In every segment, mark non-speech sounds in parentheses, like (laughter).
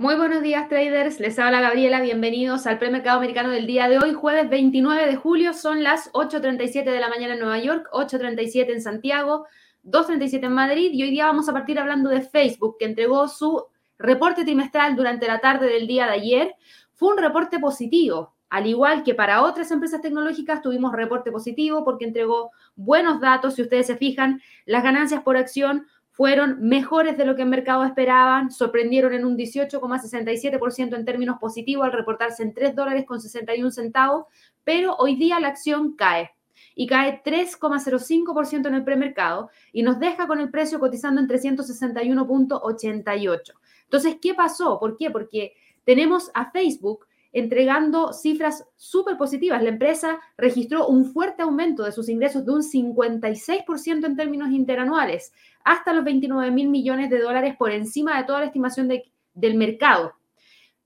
Muy buenos días traders, les habla Gabriela, bienvenidos al premercado americano del día de hoy, jueves 29 de julio, son las 8.37 de la mañana en Nueva York, 8.37 en Santiago, 2.37 en Madrid y hoy día vamos a partir hablando de Facebook que entregó su reporte trimestral durante la tarde del día de ayer. Fue un reporte positivo, al igual que para otras empresas tecnológicas tuvimos reporte positivo porque entregó buenos datos, si ustedes se fijan, las ganancias por acción fueron mejores de lo que el mercado esperaban, sorprendieron en un 18,67% en términos positivos al reportarse en 3 dólares con 61 centavos, pero hoy día la acción cae y cae 3,05% en el premercado y nos deja con el precio cotizando en 361.88. Entonces, ¿qué pasó? ¿Por qué? Porque tenemos a Facebook entregando cifras súper positivas. La empresa registró un fuerte aumento de sus ingresos de un 56% en términos interanuales, hasta los 29 mil millones de dólares por encima de toda la estimación del mercado.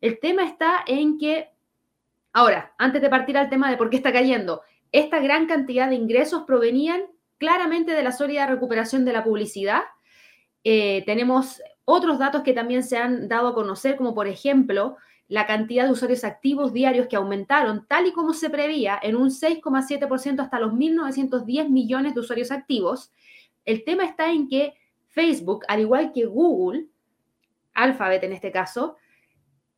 El tema está en que, ahora, antes de partir al tema de por qué está cayendo, esta gran cantidad de ingresos provenían claramente de la sólida recuperación de la publicidad. Eh, tenemos otros datos que también se han dado a conocer, como por ejemplo, la cantidad de usuarios activos diarios que aumentaron, tal y como se prevía, en un 6,7% hasta los 1.910 millones de usuarios activos. El tema está en que Facebook, al igual que Google, Alphabet en este caso,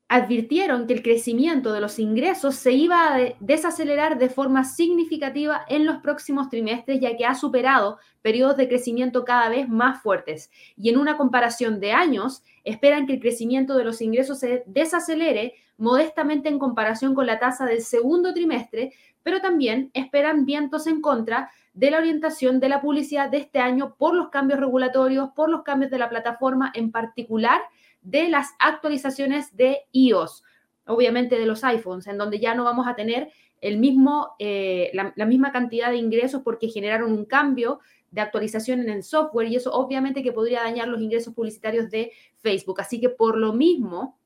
advirtieron que el crecimiento de los ingresos se iba a desacelerar de forma significativa en los próximos trimestres, ya que ha superado periodos de crecimiento cada vez más fuertes. Y en una comparación de años, esperan que el crecimiento de los ingresos se desacelere modestamente en comparación con la tasa del segundo trimestre, pero también esperan vientos en contra de la orientación de la publicidad de este año por los cambios regulatorios, por los cambios de la plataforma en particular de las actualizaciones de iOS, obviamente de los iPhones, en donde ya no vamos a tener el mismo, eh, la, misma cantidad de ingresos porque generaron un cambio de actualización en el software y eso obviamente que podría dañar los ingresos publicitarios de Facebook. Así que por lo mismo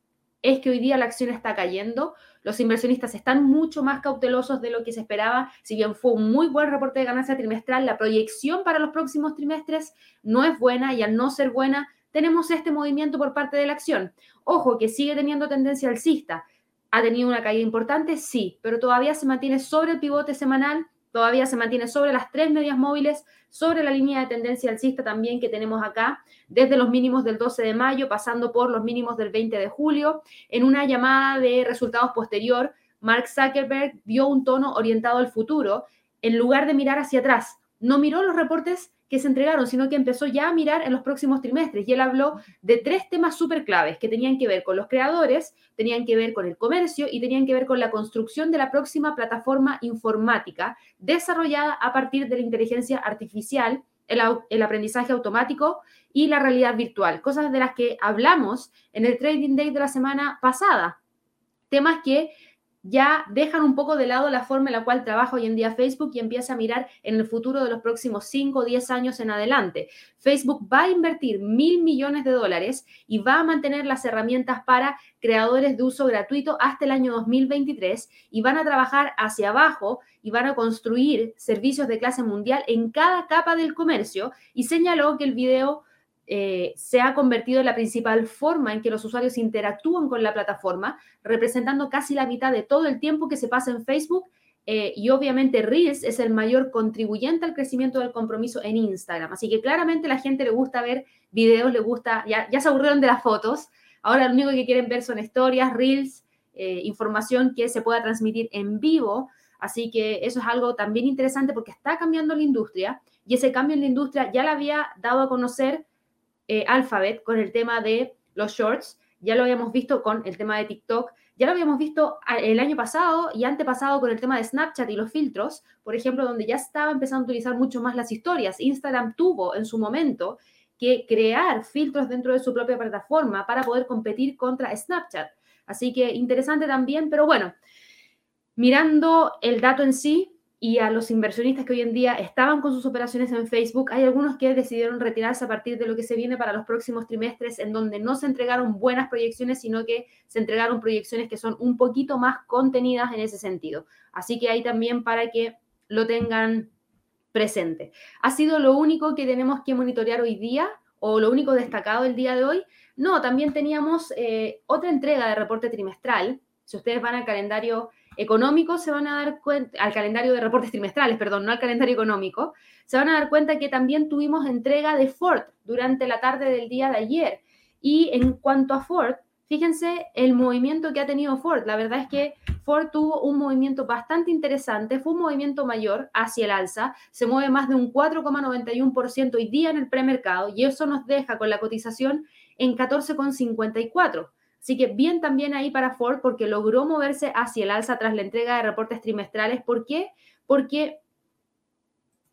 es que hoy día la acción está cayendo. Los inversionistas están mucho más cautelosos de lo que se esperaba. Si bien fue un muy buen reporte de ganancia trimestral, la proyección para los próximos trimestres no es buena y al no ser buena tenemos este movimiento por parte de la acción. Ojo, que sigue teniendo tendencia alcista. ¿Ha tenido una caída importante? Sí, pero todavía se mantiene sobre el pivote semanal, todavía se mantiene sobre las tres medias móviles, sobre la línea de tendencia alcista también que tenemos acá, desde los mínimos del 12 de mayo, pasando por los mínimos del 20 de julio. En una llamada de resultados posterior, Mark Zuckerberg dio un tono orientado al futuro en lugar de mirar hacia atrás. No miró los reportes que se entregaron, sino que empezó ya a mirar en los próximos trimestres. Y él habló de tres temas súper claves que tenían que ver con los creadores, tenían que ver con el comercio y tenían que ver con la construcción de la próxima plataforma informática desarrollada a partir de la inteligencia artificial, el, el aprendizaje automático y la realidad virtual, cosas de las que hablamos en el Trading Day de la semana pasada. Temas que ya dejan un poco de lado la forma en la cual trabaja hoy en día Facebook y empieza a mirar en el futuro de los próximos 5 o 10 años en adelante. Facebook va a invertir mil millones de dólares y va a mantener las herramientas para creadores de uso gratuito hasta el año 2023 y van a trabajar hacia abajo y van a construir servicios de clase mundial en cada capa del comercio y señaló que el video eh, se ha convertido en la principal forma en que los usuarios interactúan con la plataforma, representando casi la mitad de todo el tiempo que se pasa en Facebook. Eh, y obviamente Reels es el mayor contribuyente al crecimiento del compromiso en Instagram. Así que claramente la gente le gusta ver videos, le gusta, ya, ya se aburrieron de las fotos. Ahora lo único que quieren ver son historias, Reels, eh, información que se pueda transmitir en vivo. Así que eso es algo también interesante porque está cambiando la industria y ese cambio en la industria ya la había dado a conocer eh, Alphabet con el tema de los shorts, ya lo habíamos visto con el tema de TikTok, ya lo habíamos visto el año pasado y antepasado con el tema de Snapchat y los filtros, por ejemplo, donde ya estaba empezando a utilizar mucho más las historias. Instagram tuvo en su momento que crear filtros dentro de su propia plataforma para poder competir contra Snapchat. Así que interesante también, pero bueno, mirando el dato en sí, y a los inversionistas que hoy en día estaban con sus operaciones en Facebook, hay algunos que decidieron retirarse a partir de lo que se viene para los próximos trimestres, en donde no se entregaron buenas proyecciones, sino que se entregaron proyecciones que son un poquito más contenidas en ese sentido. Así que hay también para que lo tengan presente. Ha sido lo único que tenemos que monitorear hoy día. o lo único destacado el día de hoy. No, también teníamos eh, otra entrega de reporte trimestral. Si ustedes van al calendario económico, se van a dar cuenta, al calendario de reportes trimestrales, perdón, no al calendario económico, se van a dar cuenta que también tuvimos entrega de Ford durante la tarde del día de ayer. Y en cuanto a Ford, fíjense el movimiento que ha tenido Ford. La verdad es que Ford tuvo un movimiento bastante interesante, fue un movimiento mayor hacia el alza, se mueve más de un 4,91% hoy día en el premercado y eso nos deja con la cotización en 14,54. Así que bien también ahí para Ford porque logró moverse hacia el alza tras la entrega de reportes trimestrales. ¿Por qué? Porque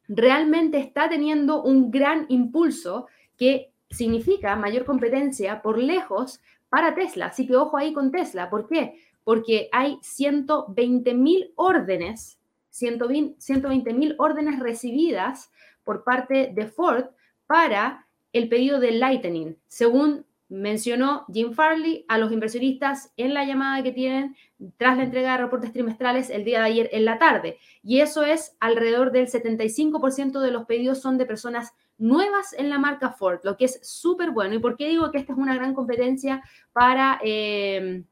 realmente está teniendo un gran impulso que significa mayor competencia por lejos para Tesla. Así que ojo ahí con Tesla. ¿Por qué? Porque hay 120 mil órdenes, 120 mil órdenes recibidas por parte de Ford para el pedido de Lightning, según mencionó Jim Farley a los inversionistas en la llamada que tienen tras la entrega de reportes trimestrales el día de ayer en la tarde. Y eso es alrededor del 75% de los pedidos son de personas nuevas en la marca Ford, lo que es súper bueno. ¿Y por qué digo que esta es una gran competencia para eh,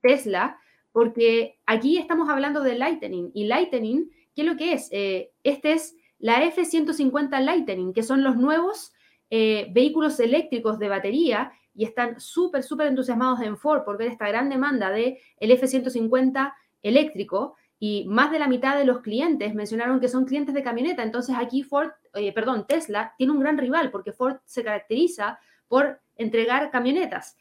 Tesla? Porque aquí estamos hablando de Lightning y Lightning, ¿qué es lo que es? Eh, este es la F-150 Lightning, que son los nuevos eh, vehículos eléctricos de batería y están súper, súper entusiasmados en Ford por ver esta gran demanda del el F-150 eléctrico y más de la mitad de los clientes mencionaron que son clientes de camioneta. Entonces aquí Ford, eh, perdón, Tesla tiene un gran rival porque Ford se caracteriza por entregar camionetas.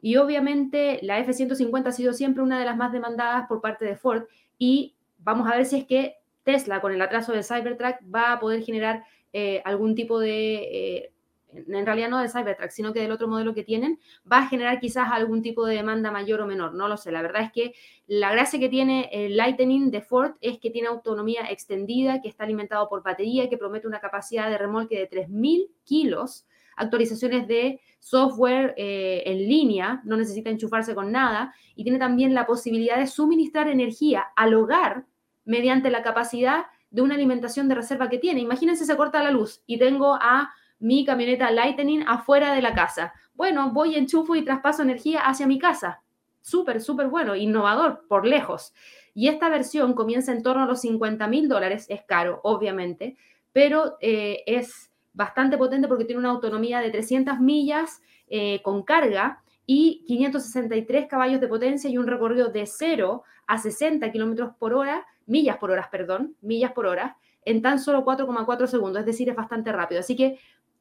Y obviamente la F-150 ha sido siempre una de las más demandadas por parte de Ford y vamos a ver si es que Tesla con el atraso del Cybertruck va a poder generar eh, algún tipo de eh, en realidad no del Cybertruck, sino que del otro modelo que tienen, va a generar quizás algún tipo de demanda mayor o menor, no lo sé. La verdad es que la gracia que tiene el Lightning de Ford es que tiene autonomía extendida, que está alimentado por batería, que promete una capacidad de remolque de 3.000 kilos, actualizaciones de software eh, en línea, no necesita enchufarse con nada, y tiene también la posibilidad de suministrar energía al hogar mediante la capacidad de una alimentación de reserva que tiene. Imagínense se corta la luz y tengo a mi camioneta Lightning afuera de la casa. Bueno, voy, enchufo y traspaso energía hacia mi casa. Súper, súper bueno, innovador, por lejos. Y esta versión comienza en torno a los 50 mil dólares, es caro, obviamente, pero eh, es bastante potente porque tiene una autonomía de 300 millas eh, con carga y 563 caballos de potencia y un recorrido de 0 a 60 kilómetros por hora, millas por hora, perdón, millas por hora, en tan solo 4,4 segundos, es decir, es bastante rápido. Así que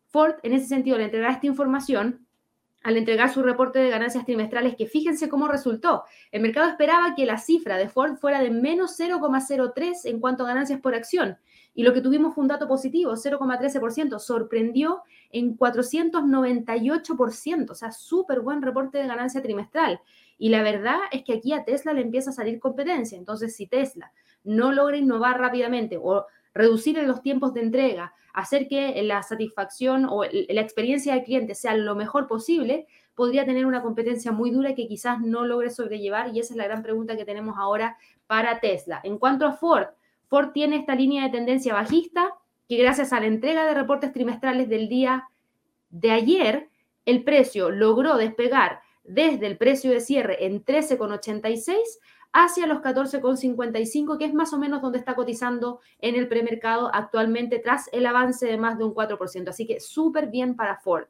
Ford, en ese sentido, le entregará esta información al entregar su reporte de ganancias trimestrales, que fíjense cómo resultó. El mercado esperaba que la cifra de Ford fuera de menos 0,03 en cuanto a ganancias por acción. Y lo que tuvimos fue un dato positivo, 0,13%. Sorprendió en 498%, o sea, súper buen reporte de ganancia trimestral. Y la verdad es que aquí a Tesla le empieza a salir competencia. Entonces, si Tesla no logra innovar rápidamente o reducir los tiempos de entrega, hacer que la satisfacción o la experiencia del cliente sea lo mejor posible, podría tener una competencia muy dura que quizás no logre sobrellevar y esa es la gran pregunta que tenemos ahora para Tesla. En cuanto a Ford, Ford tiene esta línea de tendencia bajista que gracias a la entrega de reportes trimestrales del día de ayer, el precio logró despegar desde el precio de cierre en 13,86 hacia los 14,55, que es más o menos donde está cotizando en el premercado actualmente tras el avance de más de un 4%. Así que súper bien para Ford.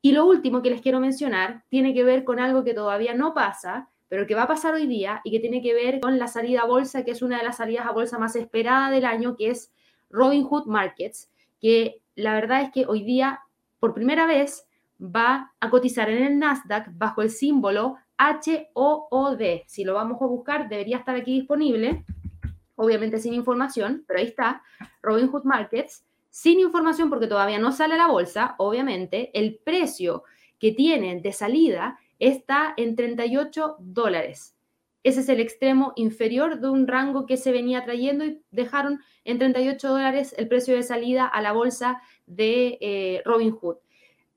Y lo último que les quiero mencionar tiene que ver con algo que todavía no pasa, pero que va a pasar hoy día y que tiene que ver con la salida a bolsa, que es una de las salidas a bolsa más esperada del año, que es Robinhood Markets, que la verdad es que hoy día, por primera vez, va a cotizar en el Nasdaq bajo el símbolo H-O-O-D. Si lo vamos a buscar, debería estar aquí disponible, obviamente sin información, pero ahí está, Robinhood Markets, sin información porque todavía no sale a la bolsa, obviamente, el precio que tienen de salida está en 38 dólares. Ese es el extremo inferior de un rango que se venía trayendo y dejaron en 38 dólares el precio de salida a la bolsa de eh, Robinhood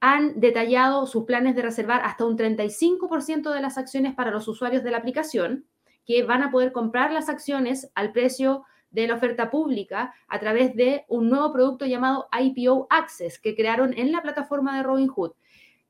han detallado sus planes de reservar hasta un 35% de las acciones para los usuarios de la aplicación, que van a poder comprar las acciones al precio de la oferta pública a través de un nuevo producto llamado IPO Access que crearon en la plataforma de Robinhood.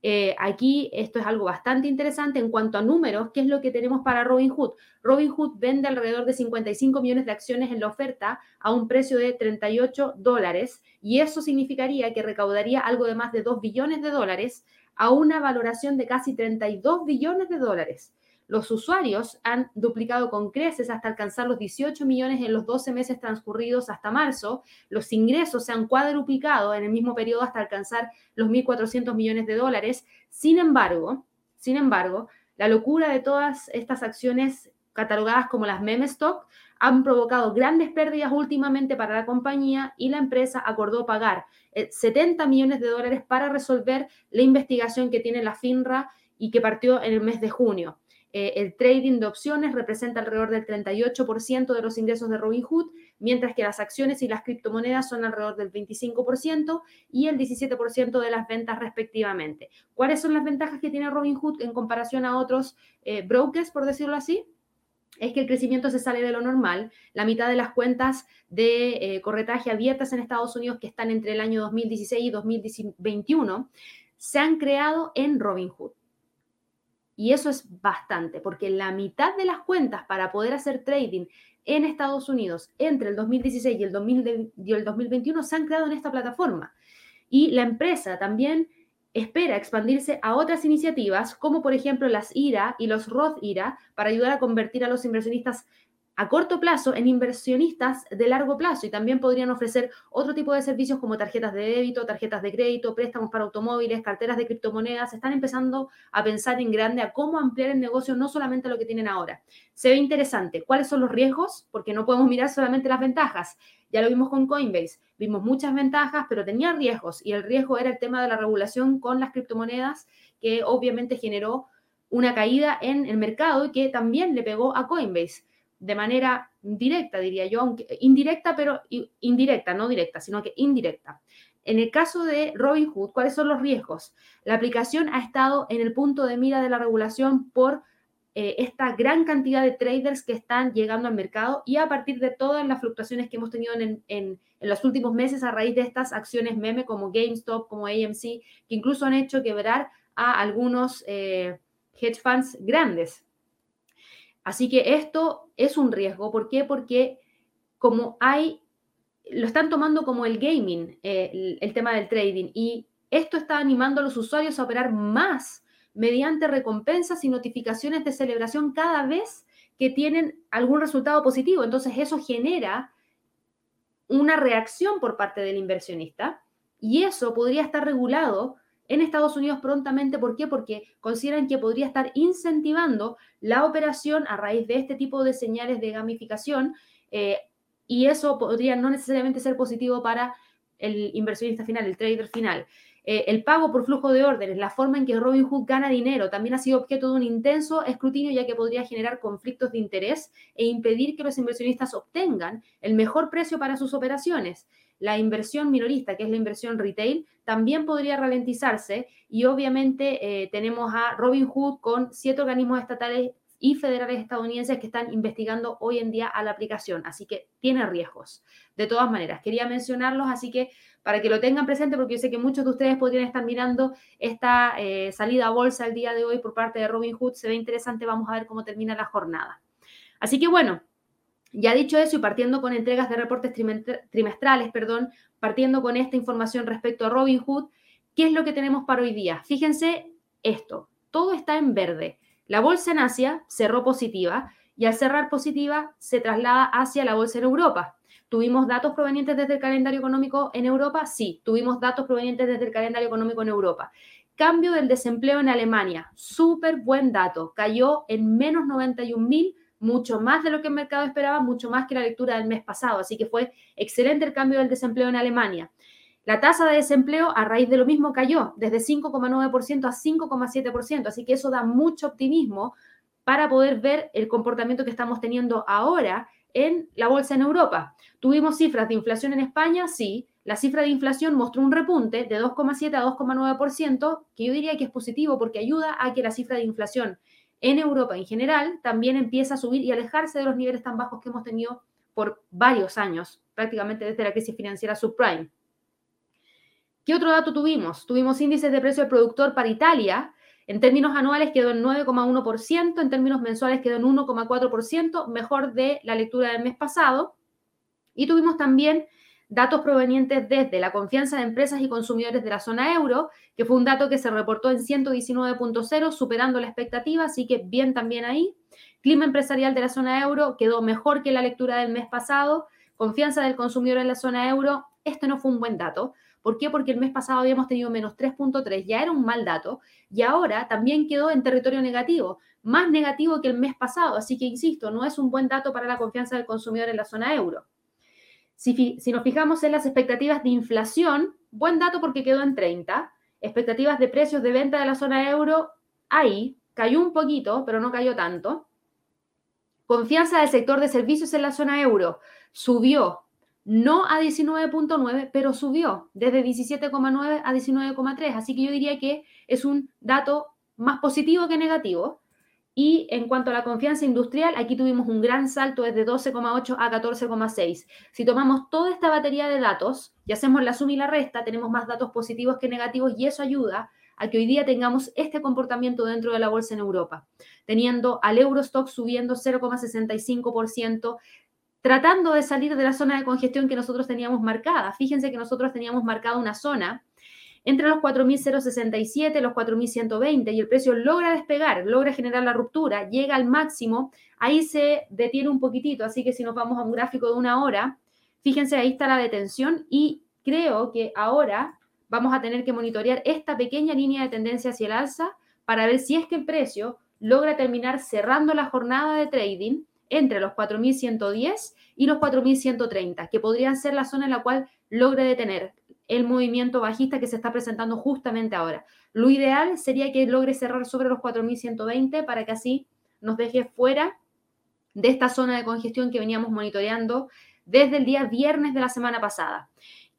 Eh, aquí esto es algo bastante interesante en cuanto a números, ¿qué es lo que tenemos para Robinhood? Robinhood vende alrededor de 55 millones de acciones en la oferta a un precio de 38 dólares y eso significaría que recaudaría algo de más de 2 billones de dólares a una valoración de casi 32 billones de dólares. Los usuarios han duplicado con creces hasta alcanzar los 18 millones en los 12 meses transcurridos hasta marzo. Los ingresos se han cuadruplicado en el mismo periodo hasta alcanzar los 1.400 millones de dólares. Sin embargo, sin embargo, la locura de todas estas acciones catalogadas como las meme stock han provocado grandes pérdidas últimamente para la compañía y la empresa acordó pagar 70 eh, millones de dólares para resolver la investigación que tiene la FINRA y que partió en el mes de junio. Eh, el trading de opciones representa alrededor del 38% de los ingresos de Robinhood, mientras que las acciones y las criptomonedas son alrededor del 25% y el 17% de las ventas respectivamente. ¿Cuáles son las ventajas que tiene Robinhood en comparación a otros eh, brokers, por decirlo así? es que el crecimiento se sale de lo normal. La mitad de las cuentas de eh, corretaje abiertas en Estados Unidos que están entre el año 2016 y 2021 se han creado en Robinhood. Y eso es bastante, porque la mitad de las cuentas para poder hacer trading en Estados Unidos entre el 2016 y el, 2021 se han creado en esta plataforma. Y la empresa también espera expandirse a otras iniciativas, como por ejemplo las IRA y los Roth IRA, para ayudar a convertir a los inversionistas a corto plazo en inversionistas de largo plazo y también podrían ofrecer otro tipo de servicios como tarjetas de débito, tarjetas de crédito, préstamos para automóviles, carteras de criptomonedas. Están empezando a pensar en grande a cómo ampliar el negocio, no solamente lo que tienen ahora. Se ve interesante. ¿Cuáles son los riesgos? Porque no podemos mirar solamente las ventajas. Ya lo vimos con Coinbase. Vimos muchas ventajas, pero tenía riesgos y el riesgo era el tema de la regulación con las criptomonedas que obviamente generó una caída en el mercado y que también le pegó a Coinbase de manera directa, diría yo, aunque indirecta, pero indirecta, no directa, sino que indirecta. En el caso de Robinhood, ¿cuáles son los riesgos? La aplicación ha estado en el punto de mira de la regulación por eh, esta gran cantidad de traders que están llegando al mercado y a partir de todas las fluctuaciones que hemos tenido en, los últimos meses a raíz de estas acciones meme como GameStop, como AMC, que incluso han hecho quebrar a algunos eh, hedge funds grandes. Así que esto es un riesgo. ¿Por qué? Porque como hay, lo están tomando como el gaming, eh, el, tema del trading, y esto está animando a los usuarios a operar más mediante recompensas y notificaciones de celebración cada vez que tienen algún resultado positivo. Entonces eso genera una reacción por parte del inversionista y eso podría estar regulado en Estados Unidos prontamente. ¿Por qué? Porque consideran que podría estar incentivando la operación a raíz de este tipo de señales de gamificación eh, y eso podría no necesariamente ser positivo para el inversionista final, el trader final. Eh, el pago por flujo de órdenes, la forma en que Robinhood gana dinero, también ha sido objeto de un intenso escrutinio ya que podría generar conflictos de interés e impedir que los inversionistas obtengan el mejor precio para sus operaciones la inversión minorista, que es la inversión retail, también podría ralentizarse y obviamente eh, tenemos a Robinhood con siete organismos estatales y federales estadounidenses que están investigando hoy en día a la aplicación, así que tiene riesgos. De todas maneras, quería mencionarlos, así que para que lo tengan presente, porque yo sé que muchos de ustedes podrían estar mirando esta eh, salida a bolsa el día de hoy por parte de Robinhood, se ve interesante, vamos a ver cómo termina la jornada. Así que bueno, ya dicho eso y partiendo con entregas de reportes trimestrales, perdón, partiendo con esta información respecto a Robinhood, ¿qué es lo que tenemos para hoy día? Fíjense esto, todo está en verde. La bolsa en Asia cerró positiva y al cerrar positiva se traslada hacia la bolsa en Europa. ¿Tuvimos datos provenientes desde el calendario económico en Europa? Sí, tuvimos datos provenientes desde el calendario económico en Europa. Cambio del desempleo en Alemania, súper buen dato, cayó en menos 91 mil mucho más de lo que el mercado esperaba, mucho más que la lectura del mes pasado. Así que fue excelente el cambio del desempleo en Alemania. La tasa de desempleo a raíz de lo mismo cayó desde 5,9% a 5,7%, así que eso da mucho optimismo para poder ver el comportamiento que estamos teniendo ahora en la bolsa en Europa. ¿Tuvimos cifras de inflación en España? Sí. La cifra de inflación mostró un repunte de 2,7 a 2,9%, que yo diría que es positivo porque ayuda a que la cifra de inflación en Europa en general también empieza a subir y alejarse de los niveles tan bajos que hemos tenido por varios años, prácticamente desde la crisis financiera subprime. ¿Qué otro dato tuvimos? Tuvimos índices de precio del productor para Italia. En términos anuales quedó en 9,1%, en términos mensuales quedó en 1,4%, mejor de la lectura del mes pasado. Y tuvimos también datos provenientes desde la confianza de empresas y consumidores de la zona euro, que fue un dato que se reportó en 119.0, superando la expectativa, así que bien también ahí. Clima empresarial de la zona euro quedó mejor que la lectura del mes pasado. Confianza del consumidor en la zona euro, este no fue un buen dato. ¿Por qué? Porque el mes pasado habíamos tenido menos 3.3, ya era un mal dato, y ahora también quedó en territorio negativo, más negativo que el mes pasado. Así que, insisto, no es un buen dato para la confianza del consumidor en la zona euro. Si, nos fijamos en las expectativas de inflación, buen dato porque quedó en 30. Expectativas de precios de venta de la zona euro, ahí, cayó un poquito, pero no cayó tanto. Confianza del sector de servicios en la zona euro, subió, no a 19.9, pero subió desde 17,9 a 19,3. Así que yo diría que es un dato más positivo que negativo. Y en cuanto a la confianza industrial, aquí tuvimos un gran salto desde 12,8 a 14,6. Si tomamos toda esta batería de datos y hacemos la suma y la resta, tenemos más datos positivos que negativos y eso ayuda a que hoy día tengamos este comportamiento dentro de la bolsa en Europa, teniendo al Eurostock subiendo 0,65%, tratando de salir de la zona de congestión que nosotros teníamos marcada. Fíjense que nosotros teníamos marcada una zona entre los 4.067 y los 4.120 y el precio logra despegar, logra generar la ruptura, llega al máximo, ahí se detiene un poquitito, así que si nos vamos a un gráfico de una hora, fíjense, ahí está la detención y creo que ahora vamos a tener que monitorear esta pequeña línea de tendencia hacia el alza para ver si es que el precio logra terminar cerrando la jornada de trading entre los 4.110 y los 4.130, que podrían ser la zona en la cual logre detener el movimiento bajista que se está presentando justamente ahora. Lo ideal sería que logre cerrar sobre los 4.120 para que así nos deje fuera de esta zona de congestión que veníamos monitoreando desde el día viernes de la semana pasada.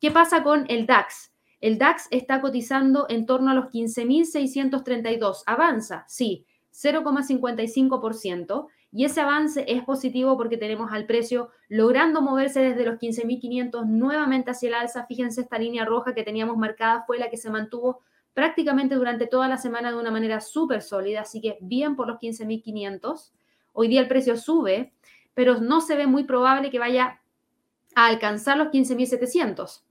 ¿Qué pasa con el DAX? El DAX está cotizando en torno a los 15.632. ¿Avanza? Sí, 0,55%. Y ese avance es positivo porque tenemos al precio logrando moverse desde los 15.500 nuevamente hacia el alza. Fíjense, esta línea roja que teníamos marcada fue la que se mantuvo prácticamente durante toda la semana de una manera súper sólida, así que bien por los 15.500. Hoy día el precio sube, pero no se ve muy probable que vaya a alcanzar los 15.700.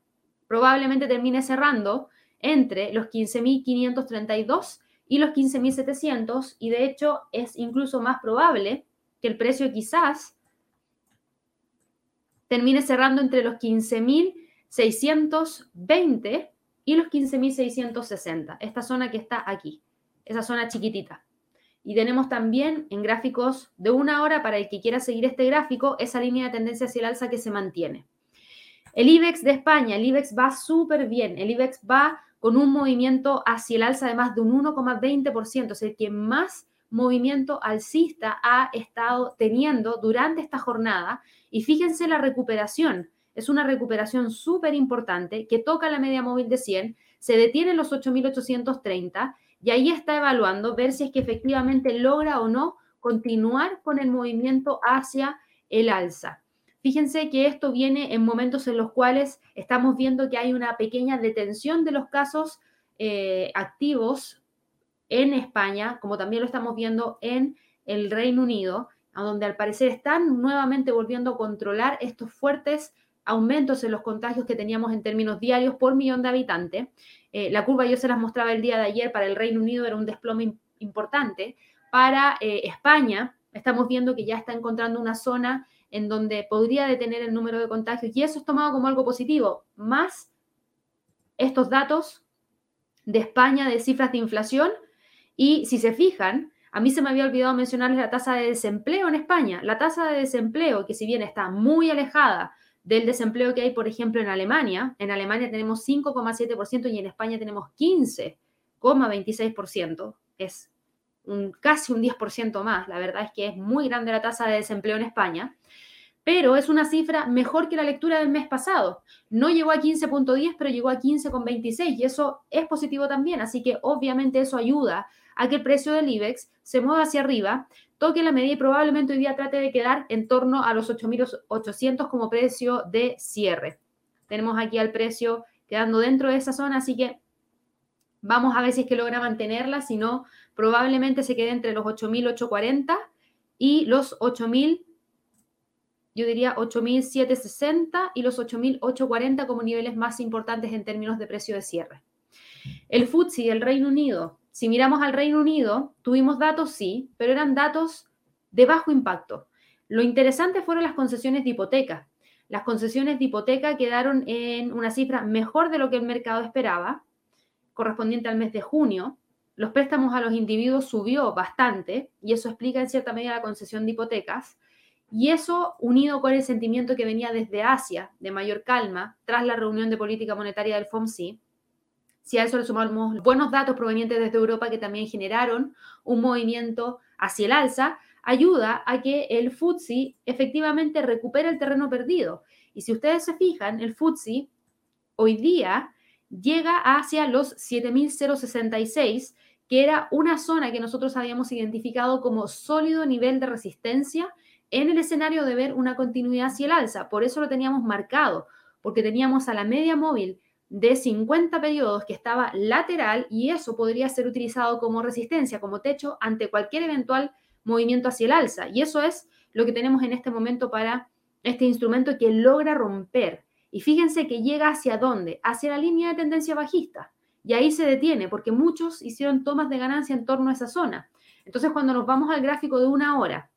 Probablemente termine cerrando entre los 15.532 y los 15.700 y de hecho es incluso más probable que el precio quizás termine cerrando entre los 15.620 y los 15.660, esta zona que está aquí, esa zona chiquitita. Y tenemos también en gráficos de una hora, para el que quiera seguir este gráfico, esa línea de tendencia hacia el alza que se mantiene. El IBEX de España, el IBEX va súper bien, el IBEX va con un movimiento hacia el alza de más de un 1,20%, es el que más movimiento alcista ha estado teniendo durante esta jornada. Y fíjense la recuperación. Es una recuperación súper importante que toca la media móvil de 100, se detiene en los 8.830 y ahí está evaluando ver si es que efectivamente logra o no continuar con el movimiento hacia el alza. Fíjense que esto viene en momentos en los cuales estamos viendo que hay una pequeña detención de los casos eh, activos en España, como también lo estamos viendo en el Reino Unido, donde al parecer están nuevamente volviendo a controlar estos fuertes aumentos en los contagios que teníamos en términos diarios por millón de habitantes. Eh, la curva yo se las mostraba el día de ayer para el Reino Unido, era un desplome importante. Para eh, España, estamos viendo que ya está encontrando una zona en donde podría detener el número de contagios y eso es tomado como algo positivo, más estos datos de España de cifras de inflación y si se fijan, a mí se me había olvidado mencionarles la tasa de desempleo en España. La tasa de desempleo, que si bien está muy alejada del desempleo que hay, por ejemplo, en Alemania, en Alemania tenemos 5,7% y en España tenemos 15,26%, es un, casi un 10% más. La verdad es que es muy grande la tasa de desempleo en España. pero es una cifra mejor que la lectura del mes pasado. No llegó a 15.10, pero llegó a 15.26 y eso es positivo también, así que obviamente eso ayuda a que el precio del IBEX se mueva hacia arriba, toque la media y probablemente hoy día trate de quedar en torno a los 8.800 como precio de cierre. Tenemos aquí al precio quedando dentro de esa zona, así que vamos a ver si es que logra mantenerla, si no, probablemente se quede entre los 8.840 y los 8.000 yo diría 8.760 y los 8.840 como niveles más importantes en términos de precio de cierre. El FTSE del Reino Unido, si miramos al Reino Unido, tuvimos datos, sí, pero eran datos de bajo impacto. Lo interesante fueron las concesiones de hipoteca. Las concesiones de hipoteca quedaron en una cifra mejor de lo que el mercado esperaba, correspondiente al mes de junio. Los préstamos a los individuos subió bastante y eso explica en cierta medida la concesión de hipotecas. Y eso, unido con el sentimiento que venía desde Asia, de mayor calma, tras la reunión de política monetaria del FOMC, si a eso le sumamos buenos datos provenientes desde Europa que también generaron un movimiento hacia el alza, ayuda a que el FTSE efectivamente recupere el terreno perdido. Y si ustedes se fijan, el FTSE hoy día llega hacia los 7.066, que era una zona que nosotros habíamos identificado como sólido nivel de resistencia en el escenario de ver una continuidad hacia el alza. Por eso lo teníamos marcado, porque teníamos a la media móvil de 50 periodos que estaba lateral y eso podría ser utilizado como resistencia, como techo ante cualquier eventual movimiento hacia el alza. Y eso es lo que tenemos en este momento para este instrumento que logra romper. Y fíjense que llega hacia dónde? Hacia la línea de tendencia bajista. Y ahí se detiene porque muchos hicieron tomas de ganancia en torno a esa zona. Entonces, cuando nos vamos al gráfico de una hora,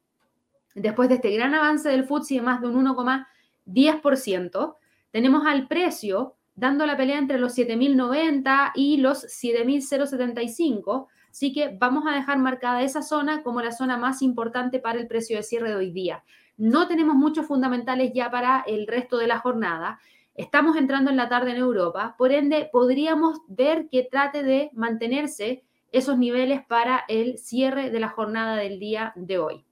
después de este gran avance del FTSE de más de un 1,10%, tenemos al precio dando la pelea entre los 7.090 y los 7.075. Así que vamos a dejar marcada esa zona como la zona más importante para el precio de cierre de hoy día. No tenemos muchos fundamentales ya para el resto de la jornada. Estamos entrando en la tarde en Europa, por ende podríamos ver que trate de mantenerse esos niveles para el cierre de la jornada del día de hoy.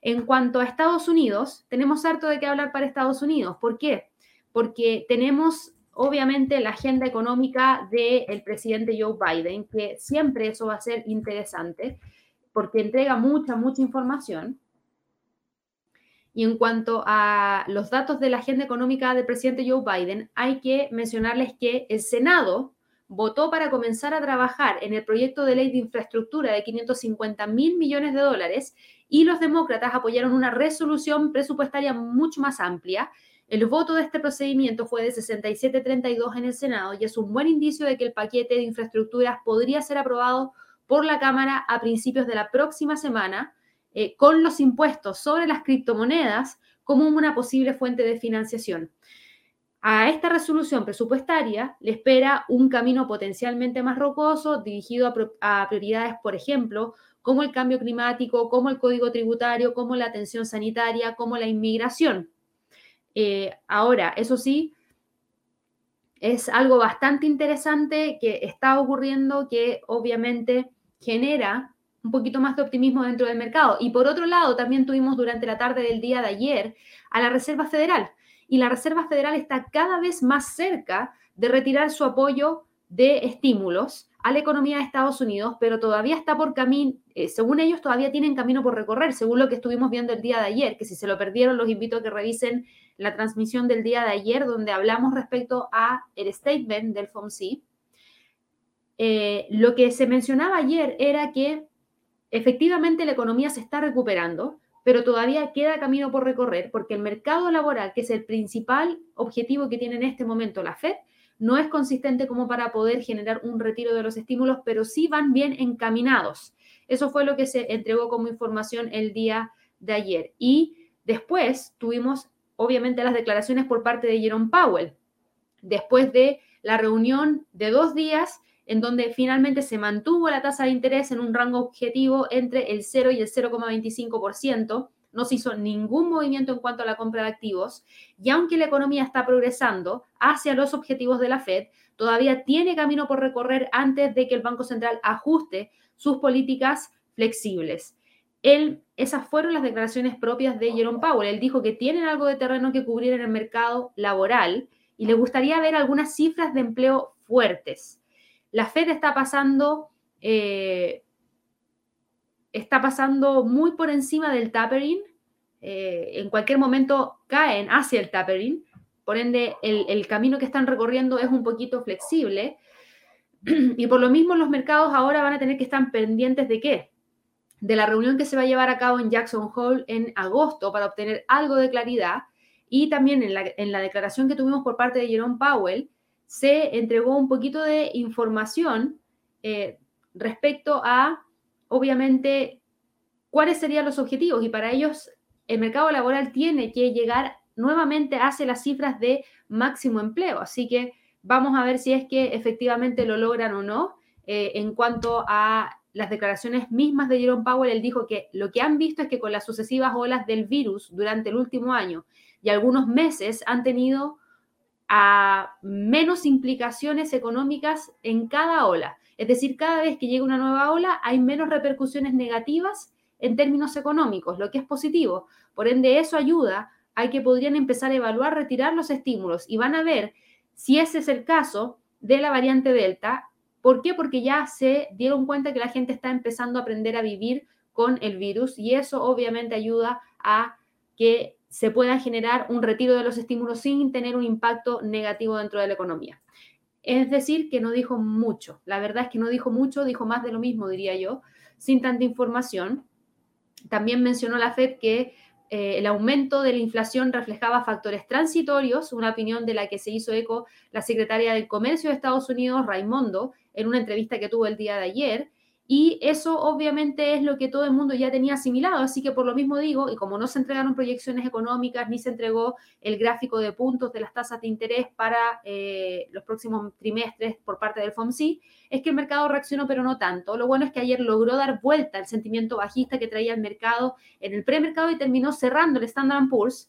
En cuanto a Estados Unidos, tenemos harto de qué hablar para Estados Unidos. ¿Por qué? Porque tenemos obviamente la agenda económica del presidente Joe Biden, que siempre eso va a ser interesante, porque entrega mucha, mucha información. Y en cuanto a los datos de la agenda económica del presidente Joe Biden, hay que mencionarles que el Senado votó para comenzar a trabajar en el proyecto de ley de infraestructura de 550 mil millones de dólares y los demócratas apoyaron una resolución presupuestaria mucho más amplia. El voto de este procedimiento fue de 67-32 en el Senado y es un buen indicio de que el paquete de infraestructuras podría ser aprobado por la Cámara a principios de la próxima semana, eh, con los impuestos sobre las criptomonedas como una posible fuente de financiación. A esta resolución presupuestaria le espera un camino potencialmente más rocoso dirigido a, prioridades, por ejemplo, como el cambio climático, como el código tributario, como la atención sanitaria, como la inmigración. Eh, ahora, eso sí, es algo bastante interesante que está ocurriendo que obviamente genera un poquito más de optimismo dentro del mercado. Y por otro lado, también tuvimos durante la tarde del día de ayer a la Reserva Federal y la Reserva Federal está cada vez más cerca de retirar su apoyo de estímulos a la economía de Estados Unidos, pero todavía está por camino, eh, según ellos todavía tienen camino por recorrer, según lo que estuvimos viendo el día de ayer, que si se lo perdieron los invito a que revisen la transmisión del día de ayer donde hablamos respecto a el statement del FOMC. Eh, lo que se mencionaba ayer era que efectivamente la economía se está recuperando, pero todavía queda camino por recorrer porque el mercado laboral, que es el principal objetivo que tiene en este momento la Fed, no es consistente como para poder generar un retiro de los estímulos, pero sí van bien encaminados. Eso fue lo que se entregó como información el día de ayer. Y después tuvimos, obviamente, las declaraciones por parte de Jerome Powell, después de la reunión de dos días en donde finalmente se mantuvo la tasa de interés en un rango objetivo entre el 0 y el 0,25%. No se hizo ningún movimiento en cuanto a la compra de activos y aunque la economía está progresando hacia los objetivos de la Fed, todavía tiene camino por recorrer antes de que el Banco Central ajuste sus políticas flexibles. Esas fueron las declaraciones propias de Jerome Powell. Él dijo que tienen algo de terreno que cubrir en el mercado laboral y le gustaría ver algunas cifras de empleo fuertes. La Fed está pasando, eh, está pasando muy por encima del tapering. Eh, en cualquier momento caen hacia el tapering. Por ende, el camino que están recorriendo es un poquito flexible. (clears throat) Y por lo mismo los mercados ahora van a tener que estar pendientes de qué? De la reunión que se va a llevar a cabo en Jackson Hole en agosto para obtener algo de claridad. Y también en la, declaración que tuvimos por parte de Jerome Powell, se entregó un poquito de información eh, respecto a, obviamente, cuáles serían los objetivos. Y para ellos, el mercado laboral tiene que llegar nuevamente hacia las cifras de máximo empleo. Así que Vamos a ver si es que efectivamente lo logran o no. Eh, en cuanto a las declaraciones mismas de Jerome Powell, él dijo que lo que han visto es que con las sucesivas olas del virus durante el último año y algunos meses han tenido a menos implicaciones económicas en cada ola. Es decir, cada vez que llega una nueva ola hay menos repercusiones negativas en términos económicos, lo que es positivo. Por ende, eso ayuda a que podrían empezar a evaluar retirar los estímulos y van a ver si ese es el caso de la variante Delta, ¿por qué? Porque ya se dieron cuenta que la gente está empezando a aprender a vivir con el virus y eso obviamente ayuda a que se pueda generar un retiro de los estímulos sin tener un impacto negativo dentro de la economía. Es decir, que no dijo mucho. La verdad es que no dijo mucho, dijo más de lo mismo, diría yo, sin tanta información. También mencionó la Fed que eh, el aumento de la inflación reflejaba factores transitorios, una opinión de la que se hizo eco la secretaria del Comercio de Estados Unidos, Raimondo, en una entrevista que tuvo el día de ayer, y eso obviamente es lo que todo el mundo ya tenía asimilado, así que por lo mismo digo, y como no se entregaron proyecciones económicas ni se entregó el gráfico de puntos de las tasas de interés para eh, los próximos trimestres por parte del FOMC, es que el mercado reaccionó, pero no tanto. Lo bueno es que ayer logró dar vuelta el sentimiento bajista que traía el mercado en el premercado y terminó cerrando el Standard Poor's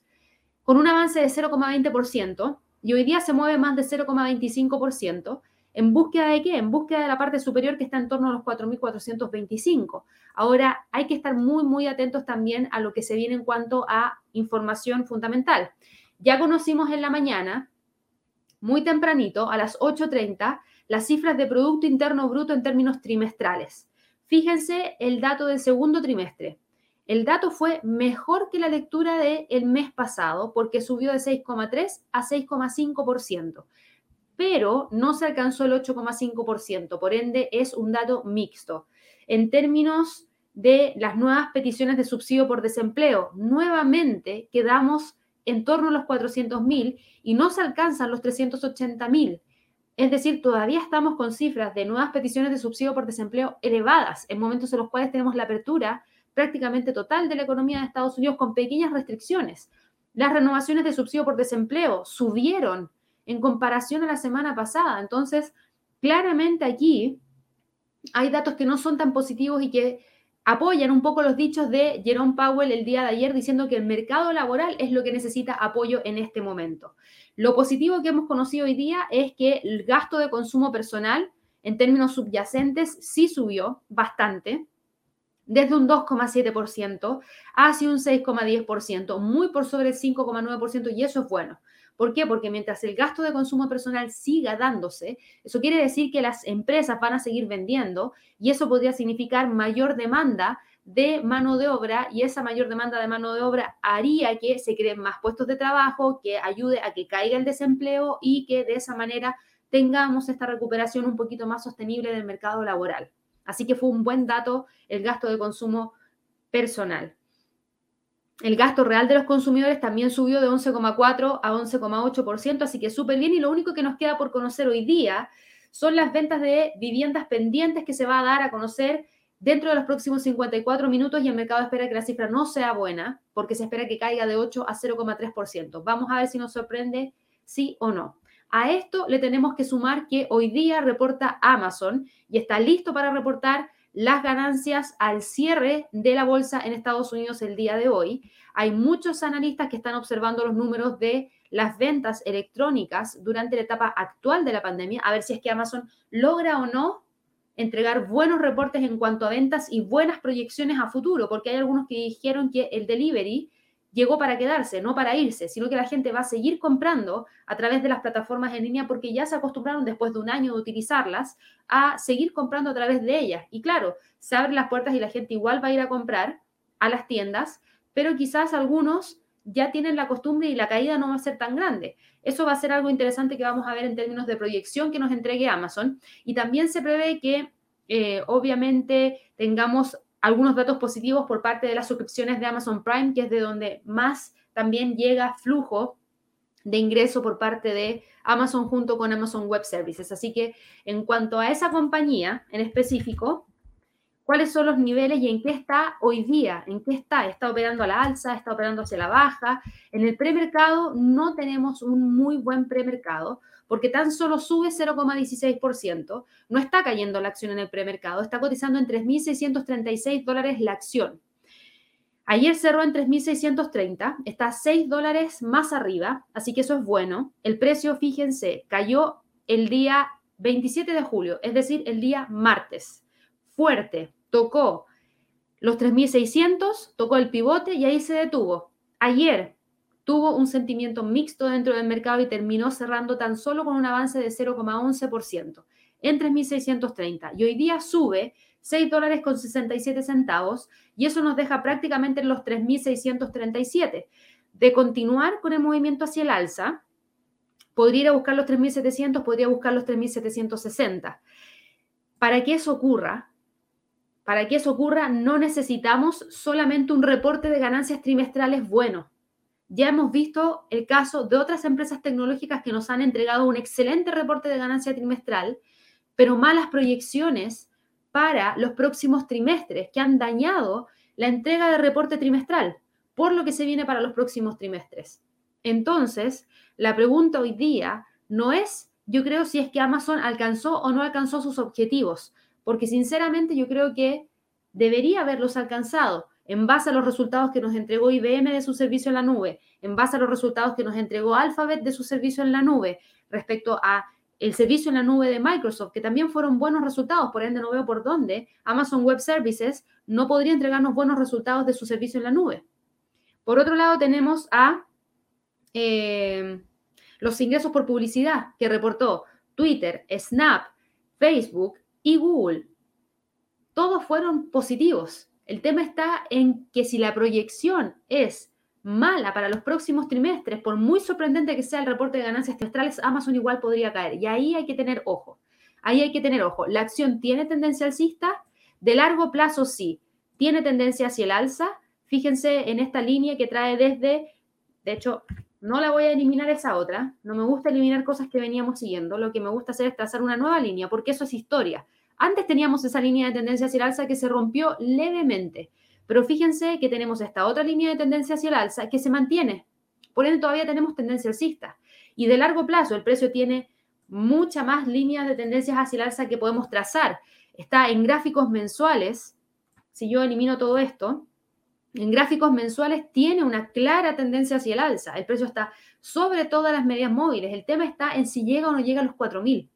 con un avance de 0,20% y hoy día se mueve más de 0,25%. ¿En búsqueda de qué? En búsqueda de la parte superior que está en torno a los 4.425. Ahora, hay que estar muy, muy atentos también a lo que se viene en cuanto a información fundamental. Ya conocimos en la mañana, muy tempranito, a las 8.30, las cifras de Producto Interno Bruto en términos trimestrales. Fíjense el dato del segundo trimestre. El dato fue mejor que la lectura del mes pasado porque subió de 6,3 a 6,5% pero no se alcanzó el 8,5%, por ende es un dato mixto. En términos de las nuevas peticiones de subsidio por desempleo, nuevamente quedamos en torno a los 400.000 y no se alcanzan los 380.000. Es decir, todavía estamos con cifras de nuevas peticiones de subsidio por desempleo elevadas, en momentos en los cuales tenemos la apertura prácticamente total de la economía de Estados Unidos con pequeñas restricciones. Las renovaciones de subsidio por desempleo subieron en comparación a la semana pasada. Entonces, claramente aquí hay datos que no son tan positivos y que apoyan un poco los dichos de Jerome Powell el día de ayer diciendo que el mercado laboral es lo que necesita apoyo en este momento. Lo positivo que hemos conocido hoy día es que el gasto de consumo personal en términos subyacentes sí subió bastante, desde un 2,7% hacia un 6,10%, muy por sobre el 5,9% y eso es bueno. ¿Por qué? Porque mientras el gasto de consumo personal siga dándose, eso quiere decir que las empresas van a seguir vendiendo y eso podría significar mayor demanda de mano de obra y esa mayor demanda de mano de obra haría que se creen más puestos de trabajo, que ayude a que caiga el desempleo y que de esa manera tengamos esta recuperación un poquito más sostenible del mercado laboral. Así que fue un buen dato el gasto de consumo personal. El gasto real de los consumidores también subió de 11,4 a 11,8%, así que súper bien. Y lo único que nos queda por conocer hoy día son las ventas de viviendas pendientes que se va a dar a conocer dentro de los próximos 54 minutos y el mercado espera que la cifra no sea buena porque se espera que caiga de 8 a 0,3%. Vamos a ver si nos sorprende sí o no. A esto le tenemos que sumar que hoy día reporta Amazon y está listo para reportar las ganancias al cierre de la bolsa en Estados Unidos el día de hoy. Hay muchos analistas que están observando los números de las ventas electrónicas durante la etapa actual de la pandemia, a ver si es que Amazon logra o no entregar buenos reportes en cuanto a ventas y buenas proyecciones a futuro, porque hay algunos que dijeron que el delivery llegó para quedarse, no para irse, sino que la gente va a seguir comprando a través de las plataformas en línea porque ya se acostumbraron después de un año de utilizarlas a seguir comprando a través de ellas. Y claro, se abren las puertas y la gente igual va a ir a comprar a las tiendas, pero quizás algunos ya tienen la costumbre y la caída no va a ser tan grande. Eso va a ser algo interesante que vamos a ver en términos de proyección que nos entregue Amazon. Y también se prevé que eh, obviamente tengamos algunos datos positivos por parte de las suscripciones de Amazon Prime, que es de donde más también llega flujo de ingreso por parte de Amazon junto con Amazon Web Services. Así que en cuanto a esa compañía en específico, cuáles son los niveles y en qué está hoy día, en qué está, está operando a la alza, está operando hacia la baja. En el premercado no tenemos un muy buen premercado porque tan solo sube 0,16%, no está cayendo la acción en el premercado, está cotizando en 3.636 dólares la acción. Ayer cerró en 3.630, está 6 dólares más arriba, así que eso es bueno. El precio, fíjense, cayó el día 27 de julio, es decir, el día martes. Fuerte, tocó los 3.600, tocó el pivote y ahí se detuvo. Ayer tuvo un sentimiento mixto dentro del mercado y terminó cerrando tan solo con un avance de 0,11% en 3.630 y hoy día sube 6 dólares con 67 centavos y eso nos deja prácticamente en los 3.637. De continuar con el movimiento hacia el alza, podría ir a buscar los 3.700, podría buscar los 3.760. Para que eso ocurra, para que eso ocurra, no necesitamos solamente un reporte de ganancias trimestrales bueno. Ya hemos visto el caso de otras empresas tecnológicas que nos han entregado un excelente reporte de ganancia trimestral, pero malas proyecciones para los próximos trimestres que han dañado la entrega de reporte trimestral, por lo que se viene para los próximos trimestres. Entonces, la pregunta hoy día no es, yo creo, si es que Amazon alcanzó o no alcanzó sus objetivos, porque sinceramente yo creo que debería haberlos alcanzado en base a los resultados que nos entregó IBM de su servicio en la nube, en base a los resultados que nos entregó Alphabet de su servicio en la nube, respecto a el servicio en la nube de Microsoft, que también fueron buenos resultados, por ende no veo por dónde Amazon Web Services no podría entregarnos buenos resultados de su servicio en la nube. Por otro lado, tenemos a eh, los ingresos por publicidad que reportó Twitter, Snap, Facebook y Google. Todos fueron positivos. El tema está en que si la proyección es mala para los próximos trimestres, por muy sorprendente que sea el reporte de ganancias trimestrales, Amazon igual podría caer. Y ahí hay que tener ojo. Ahí hay que tener ojo. La acción tiene tendencia alcista, de largo plazo sí, tiene tendencia hacia el alza. Fíjense en esta línea que trae desde, de hecho, no la voy a eliminar esa otra. No me gusta eliminar cosas que veníamos siguiendo. Lo que me gusta hacer es trazar una nueva línea, porque eso es historia. Antes teníamos esa línea de tendencia hacia el alza que se rompió levemente, pero fíjense que tenemos esta otra línea de tendencia hacia el alza que se mantiene. Por ende, todavía tenemos tendencia alcista. Y de largo plazo, el precio tiene mucha más líneas de tendencias hacia el alza que podemos trazar. Está en gráficos mensuales. Si yo elimino todo esto, en gráficos mensuales tiene una clara tendencia hacia el alza. El precio está sobre todas las medias móviles. El tema está en si llega o no llega a los 4.000.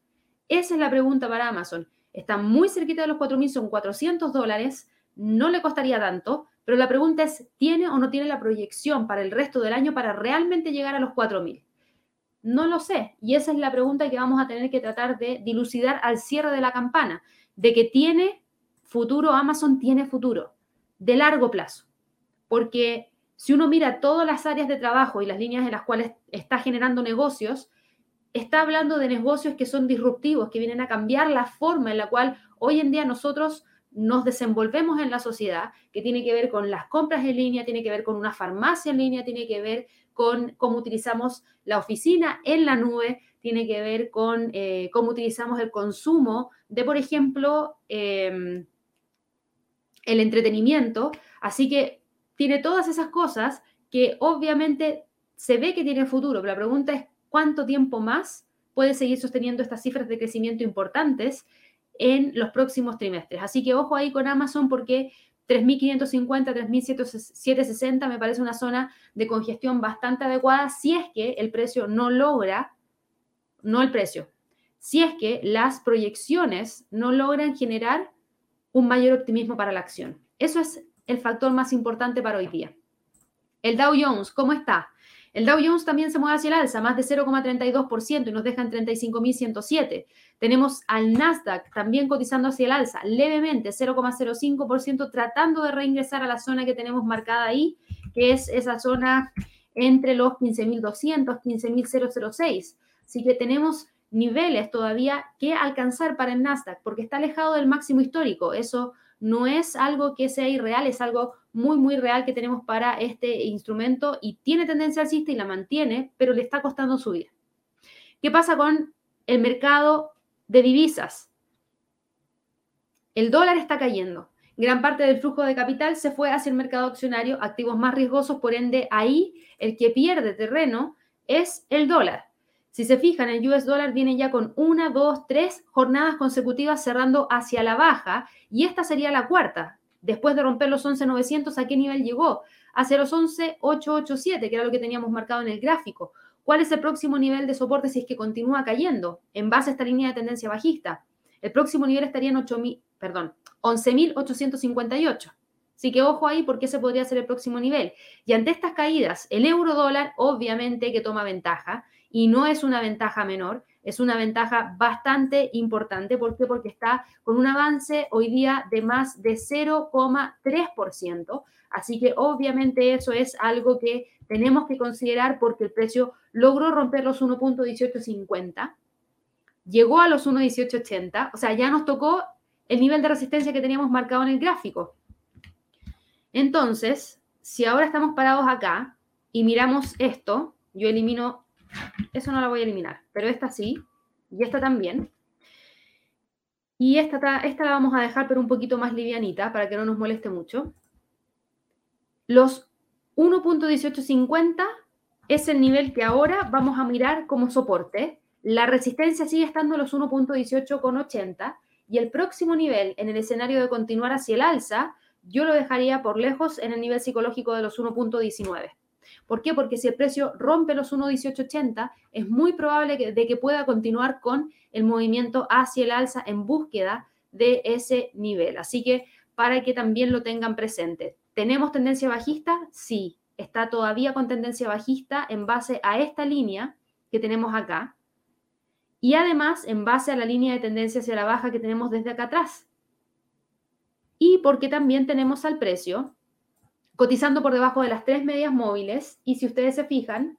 Esa es la pregunta para Amazon. Está muy cerquita de los 4.000, son 400 dólares, no le costaría tanto, pero la pregunta es, ¿tiene o no tiene la proyección para el resto del año para realmente llegar a los 4.000? No lo sé, y esa es la pregunta que vamos a tener que tratar de dilucidar al cierre de la campana, de que tiene futuro, Amazon tiene futuro, de largo plazo, porque si uno mira todas las áreas de trabajo y las líneas en las cuales está generando negocios, está hablando de negocios que son disruptivos, que vienen a cambiar la forma en la cual hoy en día nosotros nos desenvolvemos en la sociedad, que tiene que ver con las compras en línea, tiene que ver con una farmacia en línea, tiene que ver con cómo utilizamos la oficina en la nube, tiene que ver con eh, cómo utilizamos el consumo de, por ejemplo, em, el entretenimiento. Así que tiene todas esas cosas que obviamente se ve que tiene futuro, pero la pregunta es cuánto tiempo más puede seguir sosteniendo estas cifras de crecimiento importantes en los próximos trimestres. Así que ojo ahí con Amazon porque 3.550, 3.760 me parece una zona de congestión bastante adecuada si es que el precio no logra, no el precio, si es que las proyecciones no logran generar un mayor optimismo para la acción. Eso es el factor más importante para hoy día. El Dow Jones, ¿cómo está? El Dow Jones también se mueve hacia el alza, más de 0,32% y nos deja en 35.107. Tenemos al Nasdaq también cotizando hacia el alza, levemente 0,05%, tratando de reingresar a la zona que tenemos marcada ahí, que es esa zona entre los 15.200, 15.006. Así que tenemos niveles todavía que alcanzar para el Nasdaq, porque está alejado del máximo histórico. Eso no es algo que sea irreal, es algo muy, muy real que tenemos para este instrumento y tiene tendencia alcista y la mantiene, pero le está costando subir. ¿Qué pasa con el mercado de divisas? El dólar está cayendo. Gran parte del flujo de capital se fue hacia el mercado accionario, activos más riesgosos, por ende ahí el que pierde terreno es el dólar. Si se fijan, el US dólar viene ya con una, dos, tres jornadas consecutivas cerrando hacia la baja y esta sería la cuarta. Después de romper los 11.900, ¿a qué nivel llegó? Hacia los 11.887, que era lo que teníamos marcado en el gráfico. ¿Cuál es el próximo nivel de soporte si es que continúa cayendo en base a esta línea de tendencia bajista? El próximo nivel estaría en 8.000, perdón, 11.858. Así que ojo ahí porque ese podría ser el próximo nivel. Y ante estas caídas, el euro dólar obviamente que toma ventaja y no es una ventaja menor, es una ventaja bastante importante. ¿Por qué? Porque está con un avance hoy día de más de 0,3%. Así que obviamente eso es algo que tenemos que considerar porque el precio logró romper los 1.1850, llegó a los 1.1880, o sea, ya nos tocó el nivel de resistencia que teníamos marcado en el gráfico. Entonces, si ahora estamos parados acá y miramos esto, yo elimino eso no la voy a eliminar, pero esta sí, y esta también. Y esta, esta la vamos a dejar, pero un poquito más livianita, para que no nos moleste mucho. Los 1.1850 es el nivel que ahora vamos a mirar como soporte. La resistencia sigue estando en los 1.1880 y el próximo nivel en el escenario de continuar hacia el alza, yo lo dejaría por lejos en el nivel psicológico de los 1.19. ¿Por qué? Porque si el precio rompe los 1.1880, es muy probable que, de que pueda continuar con el movimiento hacia el alza en búsqueda de ese nivel. Así que para que también lo tengan presente. ¿Tenemos tendencia bajista? Sí, está todavía con tendencia bajista en base a esta línea que tenemos acá. Y además en base a la línea de tendencia hacia la baja que tenemos desde acá atrás. Y porque también tenemos al precio cotizando por debajo de las tres medias móviles y si ustedes se fijan,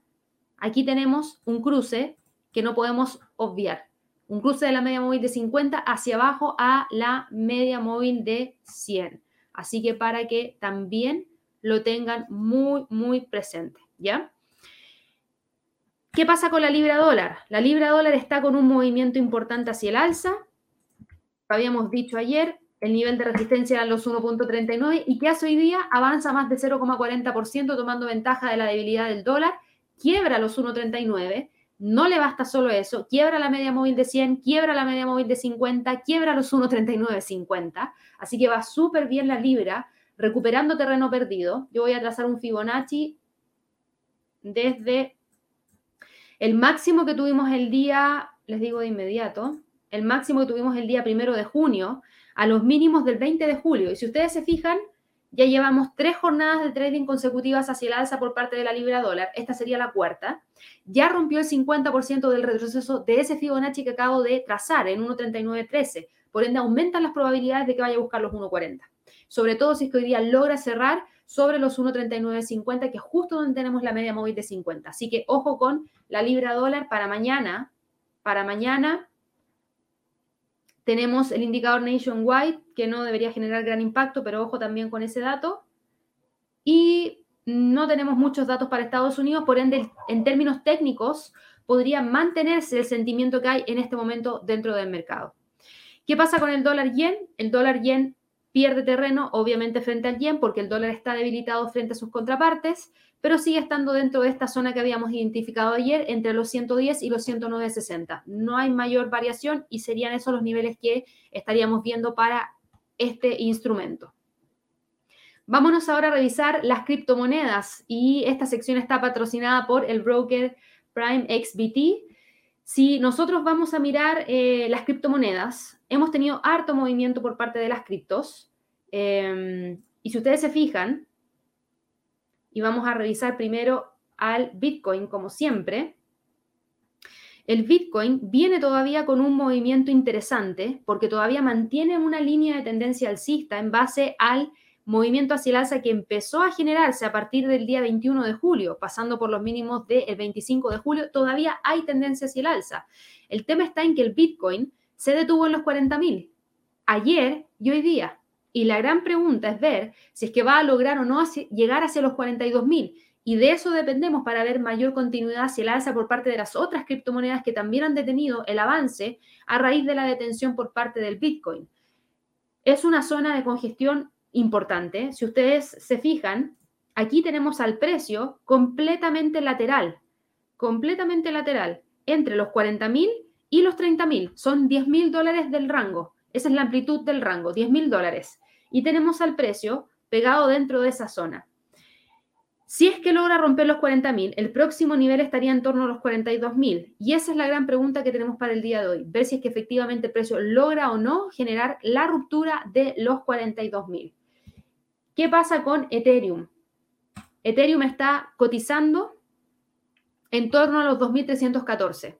aquí tenemos un cruce que no podemos obviar. Un cruce de la media móvil de 50 hacia abajo a la media móvil de 100. Así que para que también lo tengan muy, muy presente, ¿ya? ¿Qué pasa con la libra dólar? La libra dólar está con un movimiento importante hacia el alza. Lo habíamos dicho ayer, el nivel de resistencia era los 1.39 y que hace hoy día avanza más de 0,40% tomando ventaja de la debilidad del dólar, quiebra los 1.39, no le basta solo eso, quiebra la media móvil de 100, quiebra la media móvil de 50, quiebra los 1.3950, así que va súper bien la libra, recuperando terreno perdido. Yo voy a trazar un Fibonacci desde el máximo que tuvimos el día, les digo de inmediato, el máximo que tuvimos el día primero de junio, a los mínimos del 20 de julio. Y si ustedes se fijan, ya llevamos tres jornadas de trading consecutivas hacia el alza por parte de la libra dólar. Esta sería la cuarta. Ya rompió el 50% del retroceso de ese Fibonacci que acabo de trazar en 1.3913. Por ende, aumentan las probabilidades de que vaya a buscar los 1.40. Sobre todo si es que hoy día logra cerrar sobre los 1.3950, que es justo donde tenemos la media móvil de 50. Así que ojo con la libra dólar para mañana. Para mañana tenemos el indicador Nationwide, que no debería generar gran impacto, pero ojo también con ese dato. Y no tenemos muchos datos para Estados Unidos, por ende, en términos técnicos, podría mantenerse el sentimiento que hay en este momento dentro del mercado. ¿Qué pasa con el dólar yen? El dólar yen pierde terreno, obviamente, frente al yen, porque el dólar está debilitado frente a sus contrapartes pero sigue estando dentro de esta zona que habíamos identificado ayer, entre los 110 y los 109.60. No hay mayor variación y serían esos los niveles que estaríamos viendo para este instrumento. Vámonos ahora a revisar las criptomonedas y esta sección está patrocinada por el broker Prime XBT. Si nosotros vamos a mirar eh, las criptomonedas, hemos tenido harto movimiento por parte de las criptos. Em, y si ustedes se fijan, y vamos a revisar primero al Bitcoin como siempre, el Bitcoin viene todavía con un movimiento interesante porque todavía mantiene una línea de tendencia alcista en base al movimiento hacia el alza que empezó a generarse a partir del día 21 de julio, pasando por los mínimos del 25 de julio, todavía hay tendencia hacia el alza. El tema está en que el Bitcoin se detuvo en los 40.000 ayer y hoy día. Y la gran pregunta es ver si es que va a lograr o no llegar hacia los 42.000. Y de eso dependemos para ver mayor continuidad hacia el alza por parte de las otras criptomonedas que también han detenido el avance a raíz de la detención por parte del Bitcoin. Es una zona de congestión importante. Si ustedes se fijan, aquí tenemos al precio completamente lateral, completamente lateral, entre los 40.000 y los 30.000. Son 10.000 dólares del rango. Esa es la amplitud del rango, 10.000 dólares. Y tenemos al precio pegado dentro de esa zona. Si es que logra romper los 40.000, el próximo nivel estaría en torno a los 42.000. Y esa es la gran pregunta que tenemos para el día de hoy, ver si es que efectivamente el precio logra o no generar la ruptura de los 42.000. ¿Qué pasa con Ethereum? Ethereum está cotizando en torno a los 2.314.